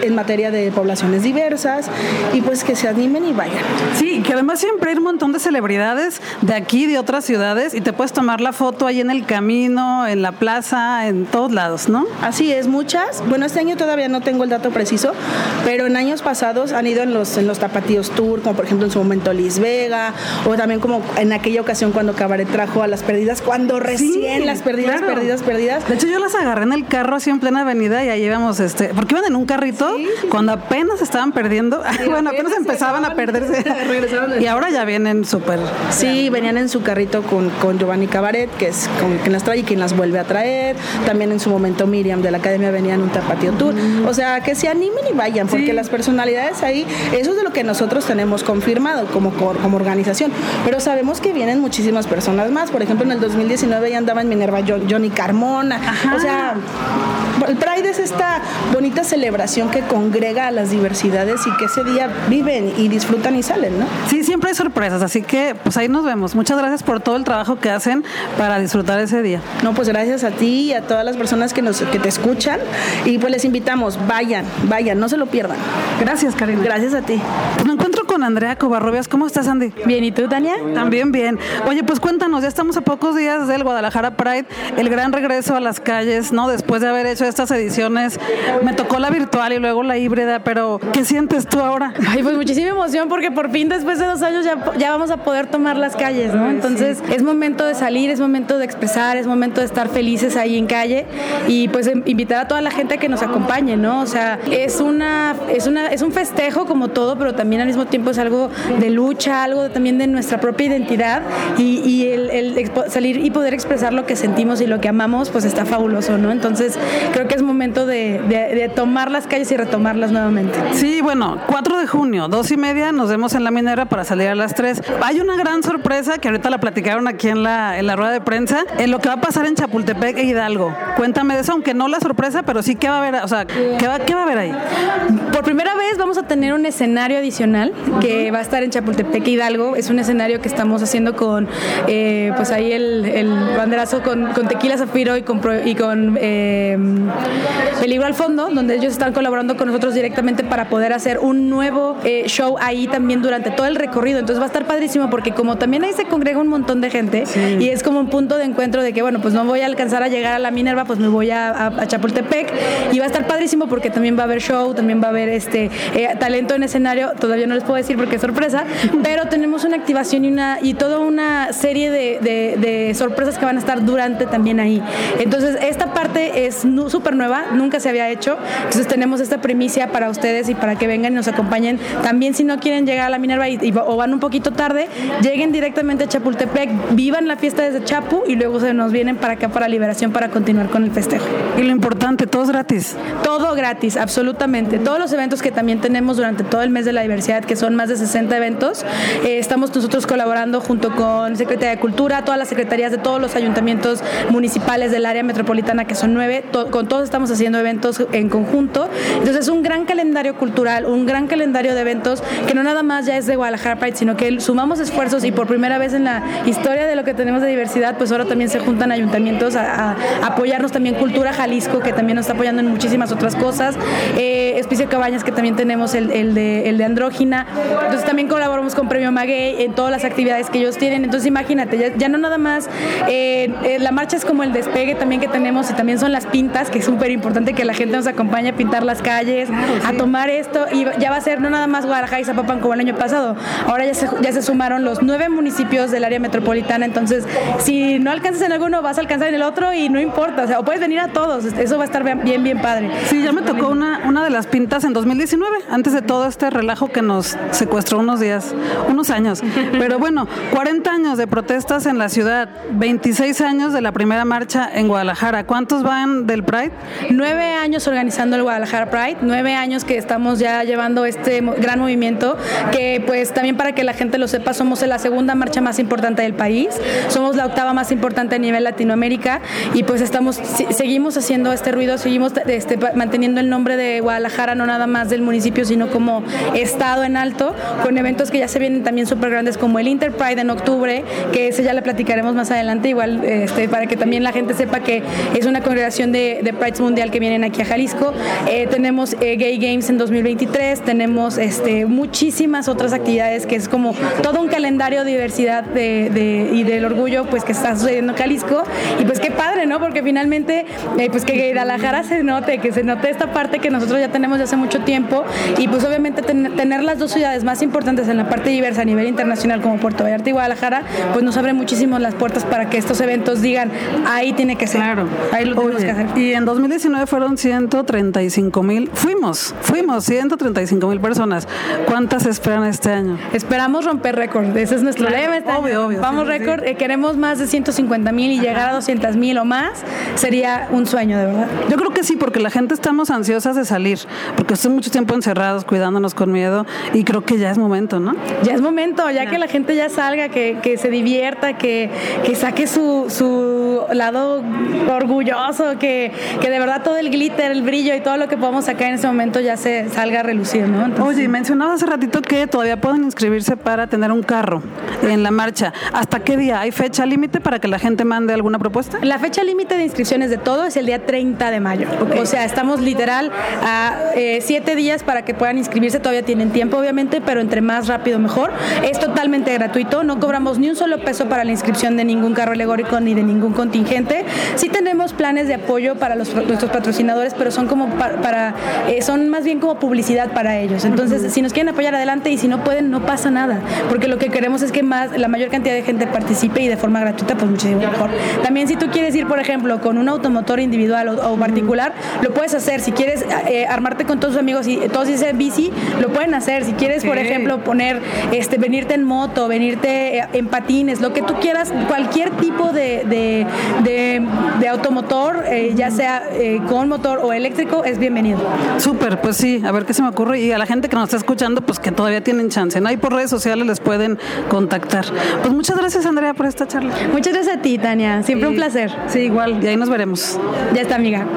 en materia de poblaciones diversas y pues que se animen y vayan. Sí, que además siempre hay un montón de celebridades de aquí, de otras ciudades y te puedes tomar la foto ahí en el camino, en la plaza, en todos lados, ¿no? Así es, muchas. Bueno, este año todavía no tengo el dato preciso, pero en años pasados han ido en los, en los tapatíos tour, como por ejemplo en su momento Liz Vega, o también como en aquella ocasión cuando Cabaret trajo a las perdidas, cuando recién las perdidas, perdidas, perdidas. De hecho, yo las agarré en el carro así en plena avenida y ahí íbamos, este, porque iban en un carrito cuando apenas estaban perdiendo, bueno, apenas, empezaban a perderse. y ahora ya vienen súper. Sí, venían en su carrito con, con Giovanni Cabaret, que es con quien las trae y quien las vuelve a traer. También en su momento Miriam de la Academia venía en un tapatío tour. O sea, que se animen y vayan, porque las personalidades ahí, eso es de lo que nosotros tenemos confirmado como, como organización. Pero sabemos que vienen muchísimas personas más. Por ejemplo, en el 2019 ya andaba en Minerva Johnny Carmona. O sea, el Pride es esta bonita celebración que congrega a las diversidades y que ese día viven y disfrutan y salen, ¿no? Sí, siempre hay sorpresas, así que pues ahí nos vemos. Muchas gracias por todo el trabajo que hacen para disfrutar ese día. No, pues gracias a ti y a todas las personas que nos que te escuchan y pues les invitamos, vayan, vayan, no se lo pierdan. Gracias, Karina. Gracias a ti. Pues me encuentro con Andrea Covarrubias. ¿Cómo estás, Andy? Bien, ¿y tú, Tania? También bien. Oye, pues cuéntanos, ya estamos a pocos días del Guadalajara Pride, el gran regreso a las calles, ¿no? Después de haber hecho estas ediciones, me tocó la virtual y luego la híbrida, pero ¿qué sientes tú ahora? Ay, pues muchísima emoción porque por fin después de dos años ya, ya vamos a poder tomar las calles, ¿no? Entonces es momento de salir, es momento de expresar, es momento de estar felices ahí en calle y pues em, invitar a toda la gente a que nos acompañe, ¿no? O sea, es una, es una, es un festejo como todo, pero también al mismo tiempo es algo de lucha, algo también de nuestra propia identidad y, y el, el, salir y poder expresar lo que sentimos y lo que amamos, pues está fabuloso, ¿no? Entonces creo que es momento de, de, de tomar las calles y retomarlas nuevamente. Sí, bueno, 4 de junio, dos y media, nos vemos en la minera para salir a las 3. Hay una gran sorpresa que ahorita la platicaron aquí en la, en la rueda de prensa, en lo que va a pasar en Chapultepec e Hidalgo. Cuéntame de eso, aunque no la sorpresa, pero sí que va a haber, o sea, ¿qué va, qué va a haber ahí? Por primera vez vamos a tener un escenario adicional que va a estar en Chapultepec e Hidalgo. Es un escenario que estamos haciendo con, eh, pues ahí el, el banderazo con, con, Tequila Zafiro y con, y con eh, Peligro al Fondo, donde ellos están colaborando con nosotros directamente para poder hacer un nuevo eh, show ahí también durante todo el recorrido. Entonces va a estar padrísimo porque como también ahí se congrega un montón de gente sí. y es como un punto de encuentro de que, bueno, pues no voy a alcanzar a llegar a la Minerva, pues me voy a, a, a Chapultepec y va a estar padrísimo porque también va a haber show, también va a haber este eh, talento en escenario, todavía no les puedo decir porque es sorpresa, pero tenemos una activación y, una, y toda una serie de, de, de sorpresas que van a estar durante también ahí. Entonces, esta parte es súper nueva, nunca se había hecho, entonces tenemos esta primicia para ustedes y para que vengan y nos acompañen. También si no quieren llegar a la Minerva y, y, o van un poquito tarde, lleguen directamente a Chapultepec, vivan la fiesta desde Chapu y luego se nos vienen para acá para Liberación para continuar con el festejo. Y lo importante, todo es gratis. Todo gratis, absolutamente. Todos los eventos que también tenemos durante todo el mes de la diversidad, que son más de 60 eventos, eh, estamos nosotros colaborando junto con Secretaría de Cultura, todas las secretarías de todos los ayuntamientos municipales del área metropolitana, que son nueve, to con todos estamos haciendo eventos en conjunto. Entonces, un gran calendario cultural, un gran calendario de eventos que no nada más ya es de Guadalajara Pride, sino que sumamos esfuerzos y por primera vez en la historia de lo que tenemos de diversidad, pues ahora también se juntan ayuntamientos a, a apoyarnos también Cultura Jalisco, que también nos está apoyando en muchísimas otras cosas, eh, Cabañas, que también tenemos el, el, de, el de Andrógina, Entonces también colaboramos con Premio Maguey en todas las actividades que ellos tienen. Entonces imagínate, ya, no nada más, eh, eh, la marcha es como el despegue también que tenemos y también son las pintas, que es súper importante que la gente nos acompañe a pintar las calles, a tomar esto y ya va a ser no nada más Guadalajara y Zapopan como el año pasado. Ahora ya se, ya se sumaron los nueve municipios del área metropolitana, entonces si no alcanzas en alguno vas a alcanzar en el otro y no importa, o sea, o puedes venir a todos, eso va a estar bien, bien padre. Sí, ya me tocó una, una de las pintas en 2019, antes de todo este relajo que nos secuestró unos días, unos años. Pero bueno, 40 años de en la ciudad, 26 años de la primera marcha en Guadalajara. ¿Cuántos van del Pride? Nueve años organizando el Guadalajara Pride, nueve años que estamos ya llevando este gran movimiento, que pues también para que la gente lo sepa, somos la segunda marcha más importante del país, somos la octava más importante a nivel Latinoamérica y pues estamos, seguimos haciendo este ruido, seguimos este, manteniendo el nombre de Guadalajara, no nada más del municipio, sino como estado en alto, con eventos que ya se vienen también súper grandes como el Interpride en octubre, que ya le platicaremos más adelante, igual este, para que también la gente sepa que es una congregación de, de Prides Mundial que vienen aquí a Jalisco. Eh, tenemos eh, Gay Games en 2023, tenemos este, muchísimas otras actividades que es como todo un calendario de diversidad de, y del orgullo pues que está sucediendo en Jalisco y pues qué padre, ¿no? Porque finalmente eh, pues que Guadalajara se note, que se note esta parte que nosotros ya tenemos de hace mucho tiempo y pues obviamente tener las dos ciudades más importantes en la parte diversa a nivel internacional como Puerto Vallarta y Guadalajara pues nos abre muchísimo las puertas para que estos eventos digan ahí tiene que ser. Claro. Ahí lo tenemos que hacer. Y en 2019 fueron 135 mil, fuimos, fuimos 135 mil personas. ¿Cuántas esperan este año? Esperamos romper récord, ese es nuestro lema. Este obvio, obvio. Vamos récord, eh, queremos más de 150 mil y llegar a 200 mil o más sería un sueño, de verdad. Yo creo que sí, porque la gente estamos ansiosas de salir, porque estamos mucho tiempo encerrados, cuidándonos con miedo y creo que ya es momento, ¿no? Ya es momento, ya, que la gente ya salga, que, que se divierta, que, que saque su, su lado orgulloso, que, que de verdad todo el glitter, el brillo y todo lo que podamos sacar en ese momento ya se salga a relucir, ¿no? Oye, mencionabas hace ratito que todavía pueden inscribirse para tener un carro en la marcha. ¿Hasta qué día? ¿Hay fecha límite para que la gente mande alguna propuesta? La fecha límite de inscripciones de todo es el día 30 de mayo. O sea, estamos literal a eh, siete días para que puedan inscribirse. Todavía tienen tiempo, obviamente, pero entre más rápido mejor. Es totalmente gratuito. No cobramos ni un solo peso para la inscripción de ningún carro alegórico ni de ningún contingente. Sí tenemos planes de apoyo para los, nuestros patrocinadores, pero son como para, eh, son más bien como publicidad para ellos. Entonces, si nos quieren apoyar adelante y si no pueden, no pasa nada, porque lo que queremos es que más la mayor cantidad de gente participe y de forma gratuita, pues muchísimo mejor. También si tú quieres ir, por ejemplo, con un automotor individual o, particular, lo puedes hacer. Si quieres eh, armarte con todos tus amigos y todos dicen bici, lo pueden hacer. Si quieres, por ejemplo, poner, este, venirte en moto, venirte eh, en patines, lo que tú quieras, cualquier tipo de, de, automotor, eh, ya sea con motor o eléctrico, es bienvenido. Súper, pues sí, a ver qué se me ocurre. Y a la gente que nos está escuchando, pues que todavía tienen chance, ¿no? Y por redes sociales les pueden contactar. Pues muchas gracias, Andrea, por esta charla. Muchas gracias a ti, Tania. Siempre un placer. Sí, igual. Y ahí nos veremos. Ya está, amiga.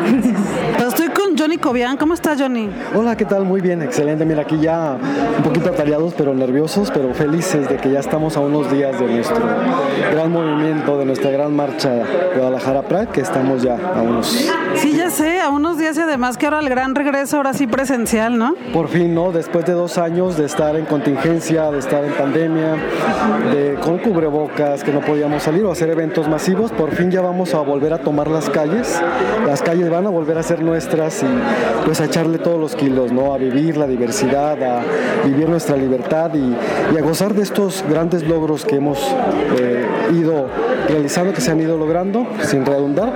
Pues estoy con Johnny Cobian. ¿Cómo estás, Johnny? Hola, ¿qué tal? Muy bien, excelente. Mira, aquí ya un poquito atareados, pero nerviosos, pero felices de que ya estamos a unos días de nuestro gran movimiento, de nuestra gran marcha Guadalajara Pride, que estamos ya a unos... Sí, ya sé, a unos días y además que ahora el gran regreso, ahora sí presencial, ¿no? Por fin, ¿no? Después de dos años de estar en contingencia, de estar en pandemia, de con cubrebocas, que no podíamos salir o hacer eventos masivos, por fin ya vamos a volver a tomar las calles. Las calles van a volver a ser nuestras y pues a echarle todos los kilos, ¿no? A vivir la diversidad, a vivir nuestra libertad y, a gozar de estos grandes logros que hemos eh, ido realizando, que se han ido logrando, sin redundar,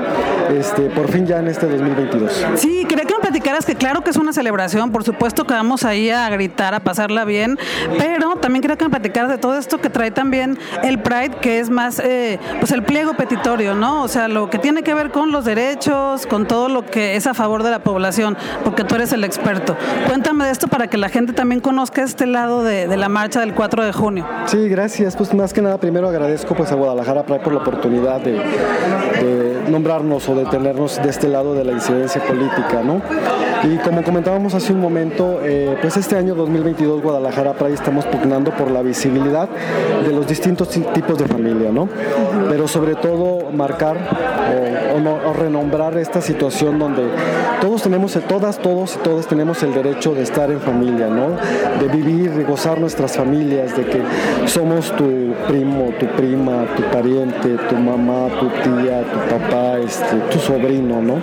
este, por fin ya en este 2022. Sí, quería que que claro que es una celebración, por supuesto que vamos ahí a gritar, a pasarla bien, pero también quería que me platicaras de todo esto que trae también el Pride, que es más, eh, pues el pliego petitorio, ¿no? O sea, lo que tiene que ver con los derechos, con todo lo que es a favor de la población, porque tú eres el experto. Cuéntame de esto para que la gente también conozca este lado de, la marcha del 4 de junio. Sí, gracias. Pues más que nada, primero agradezco pues a Guadalajara Pride por la oportunidad de, nombrarnos o de tenernos de este lado de la incidencia política, ¿no? Y como comentábamos hace un momento, eh, pues este año 2022 Guadalajara Pride estamos pugnando por la visibilidad de los distintos tipos de familia, ¿no? Pero sobre todo marcar o, renombrar esta situación donde todos tenemos, todas, todos y todas tenemos el derecho de estar en familia, ¿no? De vivir, de gozar nuestras familias, de que somos tu primo, tu prima, tu pariente, tu mamá, tu tía, tu papá, este, tu sobrino, ¿no?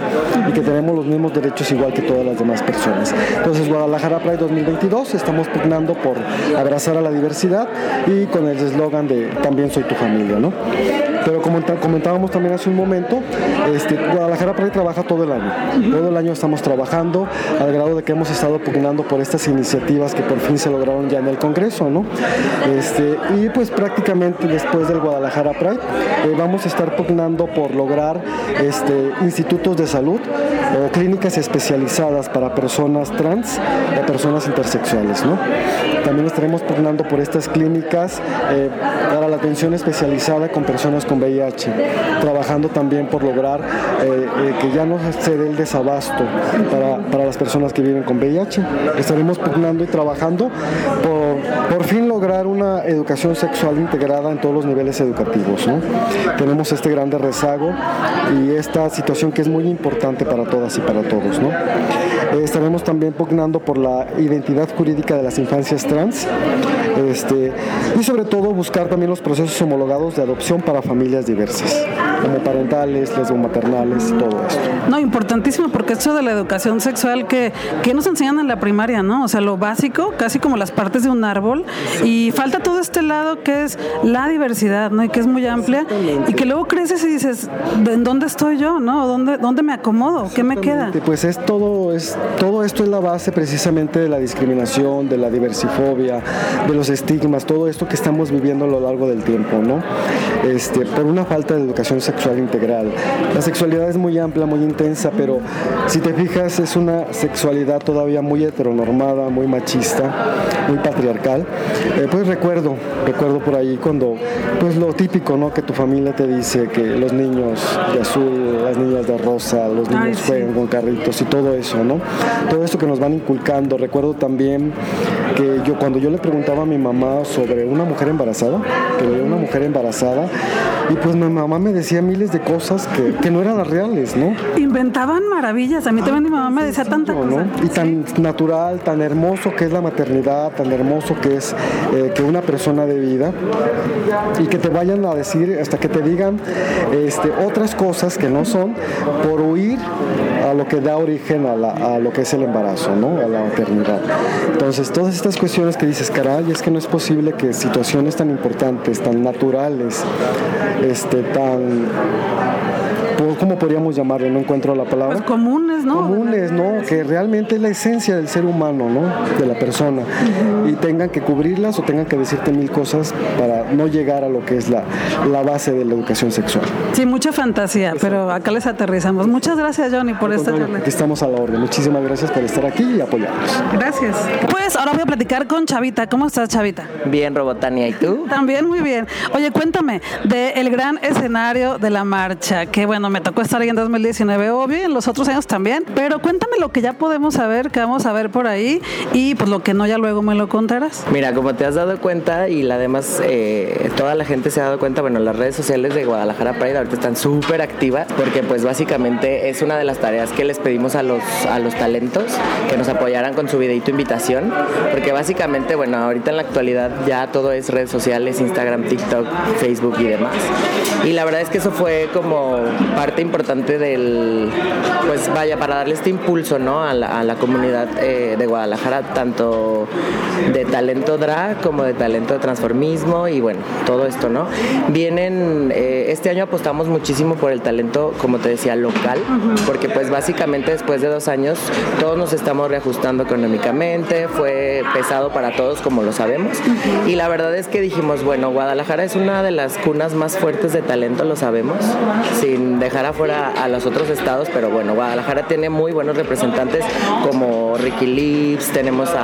Y que tenemos los mismos derechos igual que todas las demás personas. Entonces, Guadalajara Pride 2022 estamos pugnando por abrazar a la diversidad y con el eslogan de también soy tu familia, ¿no? Pero como comentábamos también hace un momento, este, Guadalajara Pride trabaja todo el año. Todo el año estamos trabajando al grado de que hemos estado pugnando por estas iniciativas que por fin se lograron ya en el Congreso, ¿no? Este, y pues prácticamente después del Guadalajara Pride eh, vamos a estar pugnando por lograr este, institutos de salud o clínicas especializadas para personas trans o personas intersexuales, ¿no? También estaremos pugnando por estas clínicas eh, para la atención especializada con personas con VIH, trabajando también por lograr eh, eh, que ya no se dé el desabasto para, para, las personas que viven con VIH. Estaremos pugnando y trabajando por, por fin lograr una educación sexual integrada en todos los niveles educativos. ¿no? Tenemos este grande rezago y esta situación que es muy importante para todas y para todos. ¿no? Eh, estaremos también pugnando por la identidad jurídica de las infancias trans este, y sobre todo buscar también los procesos homologados de adopción para familias diversas, como parentales, maternales todo esto. No, importantísimo porque esto de la educación sexual que, que nos enseñan en la primaria, ¿no? O sea, lo básico, casi como las partes de un árbol, y falta todo este lado que es la diversidad, ¿no? Y que es muy amplia, y que luego creces y dices, ¿en dónde estoy yo, no? ¿Dónde, dónde me acomodo? ¿Qué me queda? Pues es todo, es, todo esto es la base precisamente de la discriminación, de la diversifobia, de los estigmas, todo esto que estamos viviendo a lo largo del tiempo, ¿no? Este, por una falta de educación sexual integral. La sexualidad es muy amplia, muy intensa, pero si te fijas es una sexualidad todavía muy heteronormada, muy machista, muy patriarcal. Eh, pues recuerdo, recuerdo por ahí cuando, pues lo típico, ¿no? Que tu familia te dice que los niños de azul, las niñas de rosa, los niños juegan con carritos y todo eso, ¿no? Todo esto que nos van inculcando. Recuerdo también que yo cuando yo le preguntaba a mi mamá sobre una mujer embarazada, que una mujer embarazada, y pues mi mamá me decía miles de cosas que, que no eran las reales, ¿no? Inventaban maravillas. A mí también mi mamá me decía tanta cosa. Y tan natural, tan hermoso que es la maternidad, tan hermoso que es eh, que una persona de vida y que te vayan a decir, hasta que te digan este, otras cosas que no son por huir a lo que da origen a, a, lo que es el embarazo, ¿no? A la maternidad. Entonces, todas estas cuestiones que dices, caray, es que no es posible que situaciones tan importantes, tan naturales, este, tan ¿cómo podríamos llamarlo? No encuentro la palabra. Pues comunes, ¿no? Comunes, ¿no? Que realmente es la esencia del ser humano, ¿no? De la persona. Y tengan que cubrirlas o tengan que decirte mil cosas para no llegar a lo que es la, la base de la educación sexual. Sí, mucha fantasía, pero acá les aterrizamos. Muchas gracias, Johnny, por esta charla. Aquí estamos a la orden. Muchísimas gracias por estar aquí y apoyarnos. Gracias. Pues ahora voy a platicar con Chavita. ¿Cómo estás, Chavita? Bien, Robotania. ¿Y tú? También muy bien. Oye, cuéntame del gran escenario de la marcha, que bueno, me tocó estar ahí en 2019, obvio, y en los otros años también. Pero cuéntame lo que ya podemos saber, que vamos a ver por ahí, y pues lo que no, ya luego me lo contarás. Mira, como te has dado cuenta, y la demás, eh, toda la gente se ha dado cuenta, bueno, las redes sociales de Guadalajara Pride ahorita están súper activas, porque pues básicamente es una de las tareas que les pedimos a los, a los talentos, que nos apoyaran con su videito invitación, porque básicamente, bueno, ahorita en la actualidad ya todo es redes sociales, Instagram, TikTok, Facebook y demás. Y la verdad es que eso fue como parte importante del, pues vaya, para darle este impulso ¿no? a, la, comunidad eh, de Guadalajara, tanto de talento drag como de talento de transformismo y bueno, todo esto, ¿no? Vienen, eh, este año apostamos muchísimo por el talento, como te decía, local, porque pues básicamente después de dos años todos nos estamos reajustando económicamente, fue pesado para todos como lo sabemos, y la verdad es que dijimos, bueno, Guadalajara es una de las cunas más fuertes de talento, lo sabemos, sin dejar afuera a los otros estados, pero bueno, Guadalajara tiene muy buenos representantes como Ricky Lips, tenemos a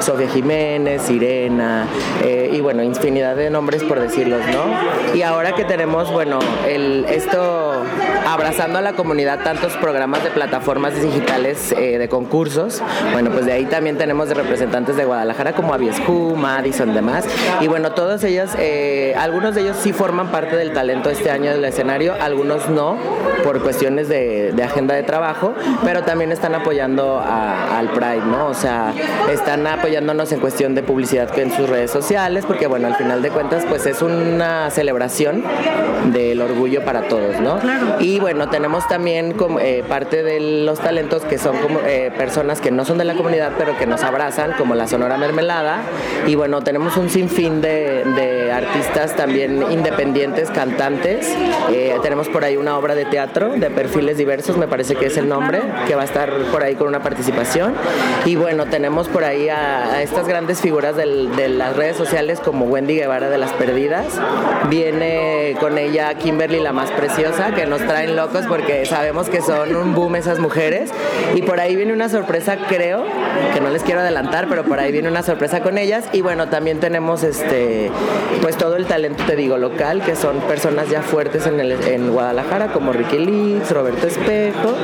Sofía Jiménez, Irena, eh, y bueno, infinidad de nombres por decirlos, ¿no? Y ahora que tenemos, bueno, el, esto abrazando a la comunidad tantos programas de plataformas digitales eh, de concursos. Bueno, pues de ahí también tenemos de representantes de Guadalajara como Aviescu, Madison, demás. Y bueno, todos ellos, eh, algunos de ellos sí forman parte del talento este año del escenario, algunos no, por cuestiones de, agenda de trabajo, pero también están apoyando al Pride, ¿no? O sea, están apoyándonos en cuestión de publicidad en sus redes sociales, porque bueno, al final de cuentas, pues es una celebración del orgullo para todos, ¿no? Y bueno, tenemos también como, eh, parte de los talentos que son como eh, personas que no son de la comunidad, pero que nos abrazan, como la Sonora Mermelada. Y bueno, tenemos un sinfín de, de artistas también independientes, cantantes. Eh, tenemos por ahí una obra de teatro de perfiles diversos, me parece que es el nombre, que va a estar por ahí con una participación. Y bueno, tenemos por ahí a, estas grandes figuras de las redes sociales como Wendy Guevara de Las Perdidas. Viene con ella Kimberly la más preciosa, que nos traen locos porque sabemos que son un boom esas mujeres. Y por ahí viene una sorpresa, creo, que no les quiero adelantar, pero por ahí viene una sorpresa con ellas. Y bueno, también tenemos este pues todo el talento, te digo, local, que son personas ya fuertes en, el, en Guadalajara, como Ricky Leeds, Roberto Espejo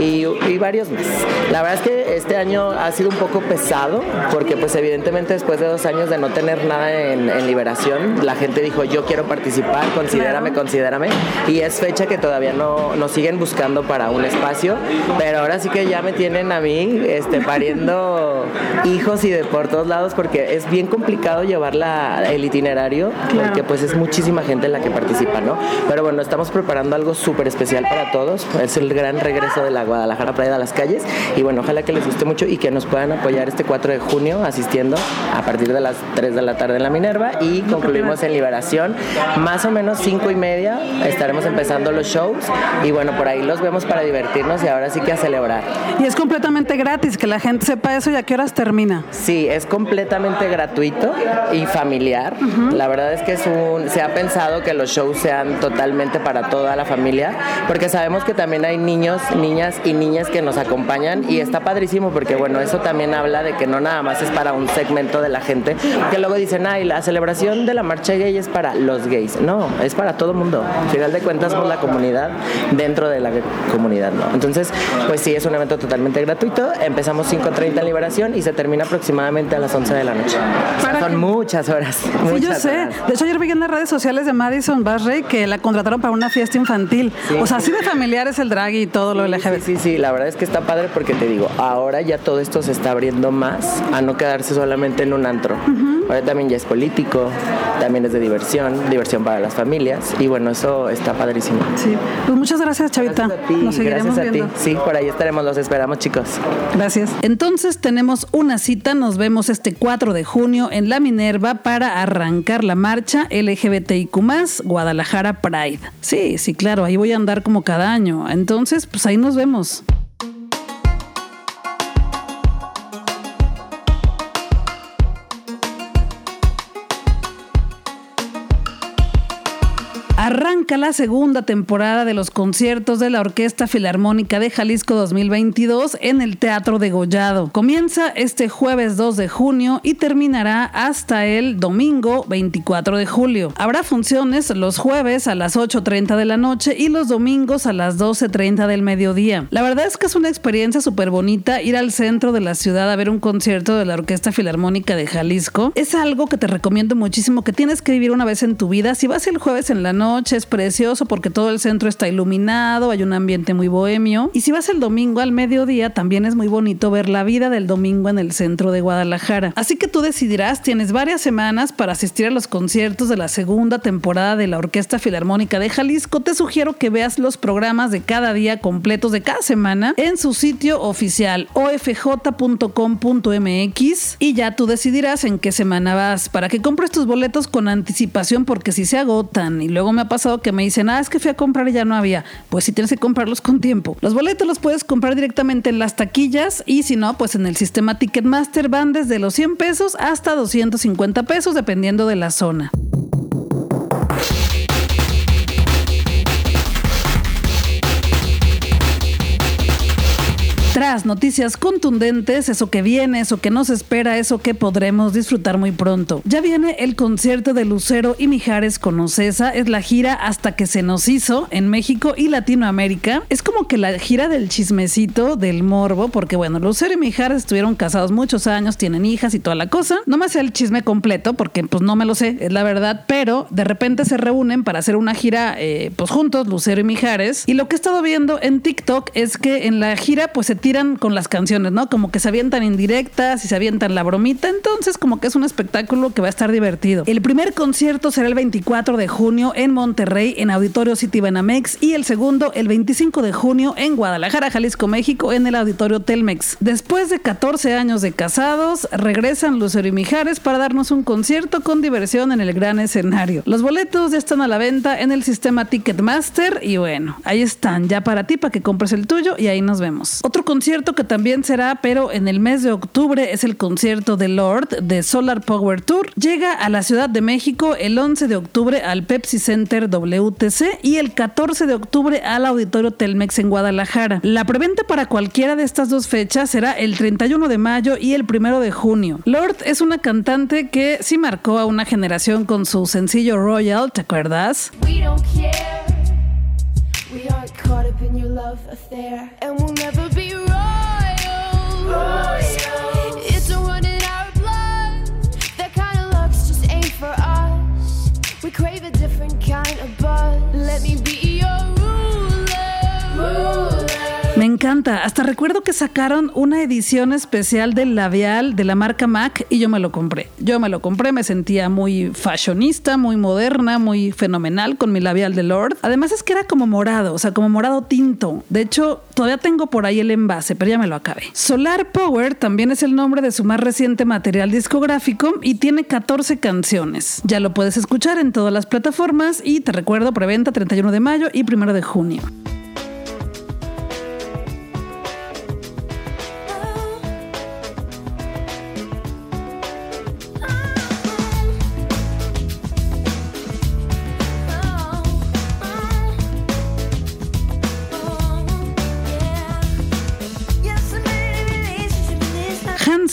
y, y varios más. La verdad es que este año ha sido un poco pesado, porque pues evidentemente después de dos años de no tener nada en, liberación, la gente dijo yo quiero participar, considérame, considérame, y es fecha que todavía no nos siguen buscando para un espacio, pero ahora sí que ya me tienen a mí este, pariendo hijos y de por todos lados, porque es bien complicado llevar el itinerario, porque pues es muchísima gente la que participa, ¿no? Pero bueno, estamos preparando algo súper especial para todos, es el gran regreso de la Guadalajara Playa a las calles, y bueno, ojalá que les guste mucho y que nos puedan apoyar este 4 de junio asistiendo a partir de las 3 de la tarde en la Minerva y concluimos en Liberación. Más o menos 5 y media estaremos empezando los shows y bueno, por ahí los vemos para divertirnos y ahora sí que a celebrar. Y es completamente gratis, que la gente sepa eso y a qué horas termina. Sí, es completamente gratuito y familiar. La verdad es que es un, se ha pensado que los shows sean totalmente para toda la familia, porque sabemos que también hay niños, niñas y niñas que nos acompañan y está padrísimo porque bueno, eso también habla de que no nada más es para un segmento de la gente, que luego dicen, ay, la celebración de la marcha gay es para los gays. No, es para todo mundo. Al final de cuentas, somos la comunidad dentro de la comunidad, ¿no? Entonces, pues sí, es un evento totalmente gratuito. Empezamos 5.30 en Liberación y se termina aproximadamente a las 11 de la noche. son muchas horas. Sí, yo sé. De hecho, ayer vi en las redes sociales de Madison Basrey que la contrataron para una fiesta infantil. O sea, así de familiar es el drag y todo lo LGBT. Sí, sí, sí, la verdad es que está padre porque te digo, ahora ya todo esto se está abriendo más a no quedarse solamente en un antro. Ahora también ya es político, también es de diversión, diversión para las familias y bueno, eso está padrísimo. Sí, pues muchas gracias Chavita. Gracias a ti, Nos seguiremos gracias a ti. Sí, por ahí estaremos, los esperamos chicos. Gracias. Entonces tenemos una cita, nos vemos este 4 de junio en La Minerva para arrancar la marcha LGBTIQ Guadalajara Pride. Sí, sí, claro, ahí voy a andar como cada año. Entonces, pues ahí nos vemos. Arranca la segunda temporada de los conciertos de la Orquesta Filarmónica de Jalisco 2022 en el Teatro de Gollado. Comienza este jueves 2 de junio y terminará hasta el domingo 24 de julio. Habrá funciones los jueves a las 8.30 de la noche y los domingos a las 12.30 del mediodía. La verdad es que es una experiencia súper bonita ir al centro de la ciudad a ver un concierto de la Orquesta Filarmónica de Jalisco. Es algo que te recomiendo muchísimo, que tienes que vivir una vez en tu vida. Si vas el jueves en la noche, es precioso porque todo el centro está iluminado, hay un ambiente muy bohemio. Y si vas el domingo al mediodía, también es muy bonito ver la vida del domingo en el centro de Guadalajara. Así que tú decidirás, tienes varias semanas para asistir a los conciertos de la segunda temporada de la Orquesta Filarmónica de Jalisco. Te sugiero que veas los programas de cada día completos de cada semana en su sitio oficial ofj.com.mx y ya tú decidirás en qué semana vas para que compres tus boletos con anticipación porque si se agotan y luego me ha pasado que me dicen, ah, es que fui a comprar y ya no había. Pues si tienes que comprarlos con tiempo. Los boletos los puedes comprar directamente en las taquillas y si no, pues en el sistema Ticketmaster van desde los 100 pesos hasta 250 pesos dependiendo de la zona. Las noticias contundentes, eso que viene, eso que nos espera, eso que podremos disfrutar muy pronto. Ya viene el concierto de Lucero y Mijares con Ocesa, es la gira hasta que se nos hizo en México y Latinoamérica. Es como que la gira del chismecito, del morbo, porque bueno, Lucero y Mijares estuvieron casados muchos años, tienen hijas y toda la cosa. No me sé el chisme completo porque pues no me lo sé, es la verdad, pero de repente se reúnen para hacer una gira eh, pues juntos, Lucero y Mijares. Y lo que he estado viendo en TikTok es que en la gira pues se tiran con las canciones, ¿no? Como que se avientan indirectas y se avientan la bromita, entonces como que es un espectáculo que va a estar divertido. El primer concierto será el 24 de junio en Monterrey en Auditorio City Banamex y el segundo el 25 de junio en Guadalajara, Jalisco, México en el Auditorio Telmex. Después de 14 años de casados, regresan Lucero y Mijares para darnos un concierto con diversión en el gran escenario. Los boletos ya están a la venta en el sistema Ticketmaster y bueno, ahí están ya para ti para que compres el tuyo y ahí nos vemos. Otro concierto que también será, pero en el mes de octubre, es el concierto de Lord de Solar Power Tour. Llega a la Ciudad de México el 11 de octubre al Pepsi Center WTC y el 14 de octubre al Auditorio Telmex en Guadalajara. La preventa para cualquiera de estas dos fechas será el 31 de mayo y el 1 de junio. Lord es una cantante que sí marcó a una generación con su sencillo Royal, ¿te acuerdas? We don't care. We aren't caught up in your love affair, crave a different kind of buzz. Let me be encanta. Hasta recuerdo que sacaron una edición especial del labial de la marca MAC y yo me lo compré. Yo me lo compré, me sentía muy fashionista, muy moderna, muy fenomenal con mi labial de Lord. Además es que era como morado, o sea, como morado tinto. De hecho, todavía tengo por ahí el envase, pero ya me lo acabé. Solar Power también es el nombre de su más reciente material discográfico y tiene 14 canciones. Ya lo puedes escuchar en todas las plataformas y te recuerdo preventa 31 de mayo y 1 de junio.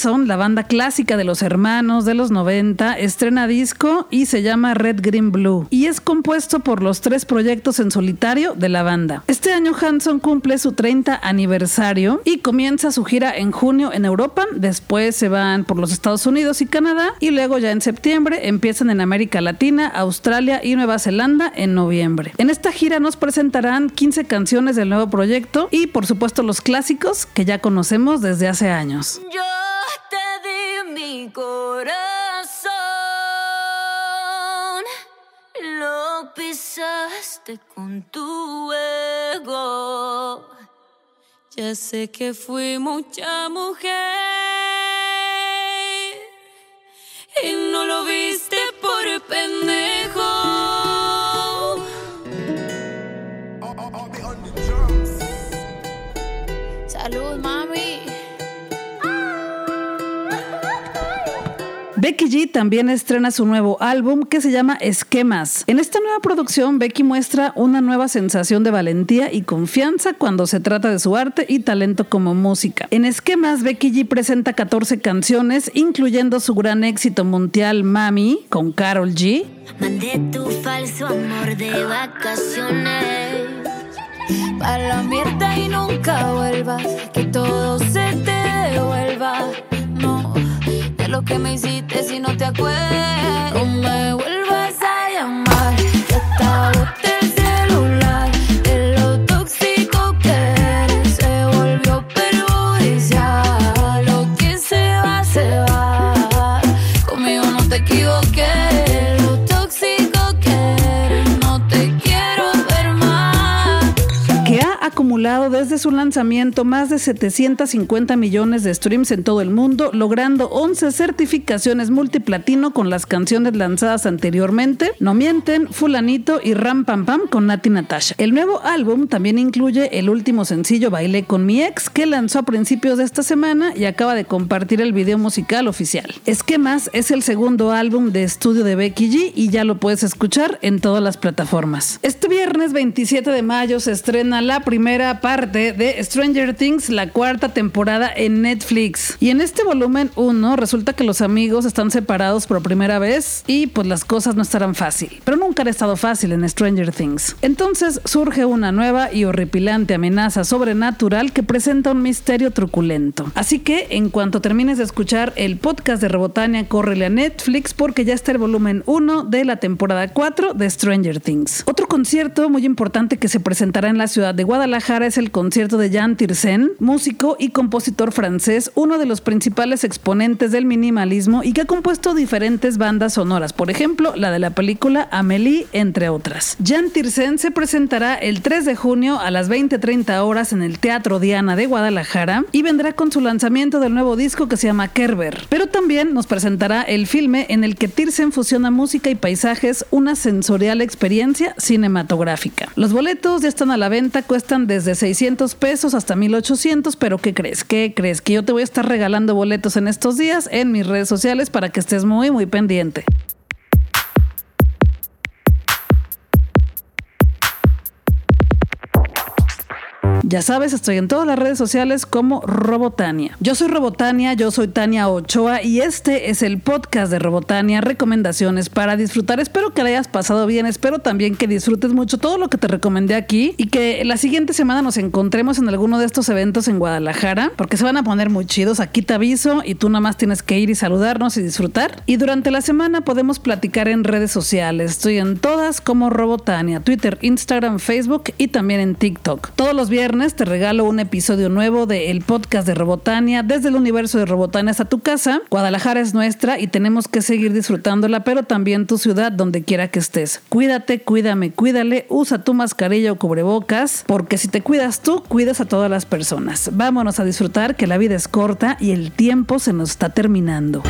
La banda clásica de los hermanos de los 90, estrena disco y se llama Red Green Blue y es compuesto por los tres proyectos en solitario de la banda. Este año Hanson cumple su 30 aniversario y comienza su gira en junio en Europa, después se van por los Estados Unidos y Canadá y luego ya en septiembre empiezan en América Latina, Australia y Nueva Zelanda en noviembre. En esta gira nos presentarán 15 canciones del nuevo proyecto y por supuesto los clásicos que ya conocemos desde hace años. Yo te di mi corazón, lo pisaste con tu ego. Ya sé que fui mucha mujer y no lo viste por pendejo. Becky G también estrena su nuevo álbum que se llama Esquemas. En esta nueva producción, Becky muestra una nueva sensación de valentía y confianza cuando se trata de su arte y talento como música. En Esquemas, Becky G presenta 14 canciones, incluyendo su gran éxito mundial Mami con Carol G. Mandé tu falso amor de vacaciones. Pa' la y nunca. Que todo se te devuelva. No, lo que me hiciste no te acuerdas. Desde su lanzamiento más de 750 millones de streams en todo el mundo, logrando 11 certificaciones multiplatino con las canciones lanzadas anteriormente, No Mienten, Fulanito y Ram Pam Pam con Nati Natasha. El nuevo álbum también incluye el último sencillo Bailé con mi ex, que lanzó a principios de esta semana y acaba de compartir el video musical oficial. Esquemas es el segundo álbum de estudio de Becky G y ya lo puedes escuchar en todas las plataformas. Este viernes 27 de mayo se estrena la primera parte de Stranger Things, la cuarta temporada en Netflix. Y en este volumen 1 resulta que los amigos están separados por primera vez y pues las cosas no estarán fácil. Pero nunca han estado fácil en Stranger Things. Entonces surge una nueva y horripilante amenaza sobrenatural que presenta un misterio truculento. Así que en cuanto termines de escuchar el podcast de Robotania, córrele a Netflix porque ya está el volumen 1 de la temporada 4 de Stranger Things. Otro concierto muy importante que se presentará en la ciudad de Guadalajara es el concierto de Jan Tirsen, músico y compositor francés, uno de los principales exponentes del minimalismo y que ha compuesto diferentes bandas sonoras, por ejemplo, la de la película Amélie, entre otras. Jan Tirsen se presentará el 3 de junio a las 20:30 horas en el Teatro Diana de Guadalajara y vendrá con su lanzamiento del nuevo disco que se llama Kerber. Pero también nos presentará el filme en el que Tirsen fusiona música y paisajes, una sensorial experiencia cinematográfica. Los boletos ya están a la venta, cuestan desde 600 pesos hasta 1800, pero ¿qué crees? ¿Qué crees? Que yo te voy a estar regalando boletos en estos días en mis redes sociales para que estés muy, muy pendiente. Ya sabes, estoy en todas las redes sociales como Robotania. Yo soy Robotania, yo soy Tania Ochoa y este es el podcast de Robotania, recomendaciones para disfrutar. Espero que le hayas pasado bien, espero también que disfrutes mucho todo lo que te recomendé aquí y que la siguiente semana nos encontremos en alguno de estos eventos en Guadalajara, porque se van a poner muy chidos. Aquí te aviso y tú nada más tienes que ir y saludarnos y disfrutar. Y durante la semana podemos platicar en redes sociales. Estoy en todas como Robotania, Twitter, Instagram, Facebook y también en TikTok. Todos los viernes te regalo un episodio nuevo del podcast de Robotania, desde el universo de Robotania hasta tu casa. Guadalajara es nuestra y tenemos que seguir disfrutándola, pero también tu ciudad, donde quiera que estés. Cuídate, cuídame, cuídale, usa tu mascarilla o cubrebocas, porque si te cuidas tú, cuidas a todas las personas. Vámonos a disfrutar que la vida es corta y el tiempo se nos está terminando.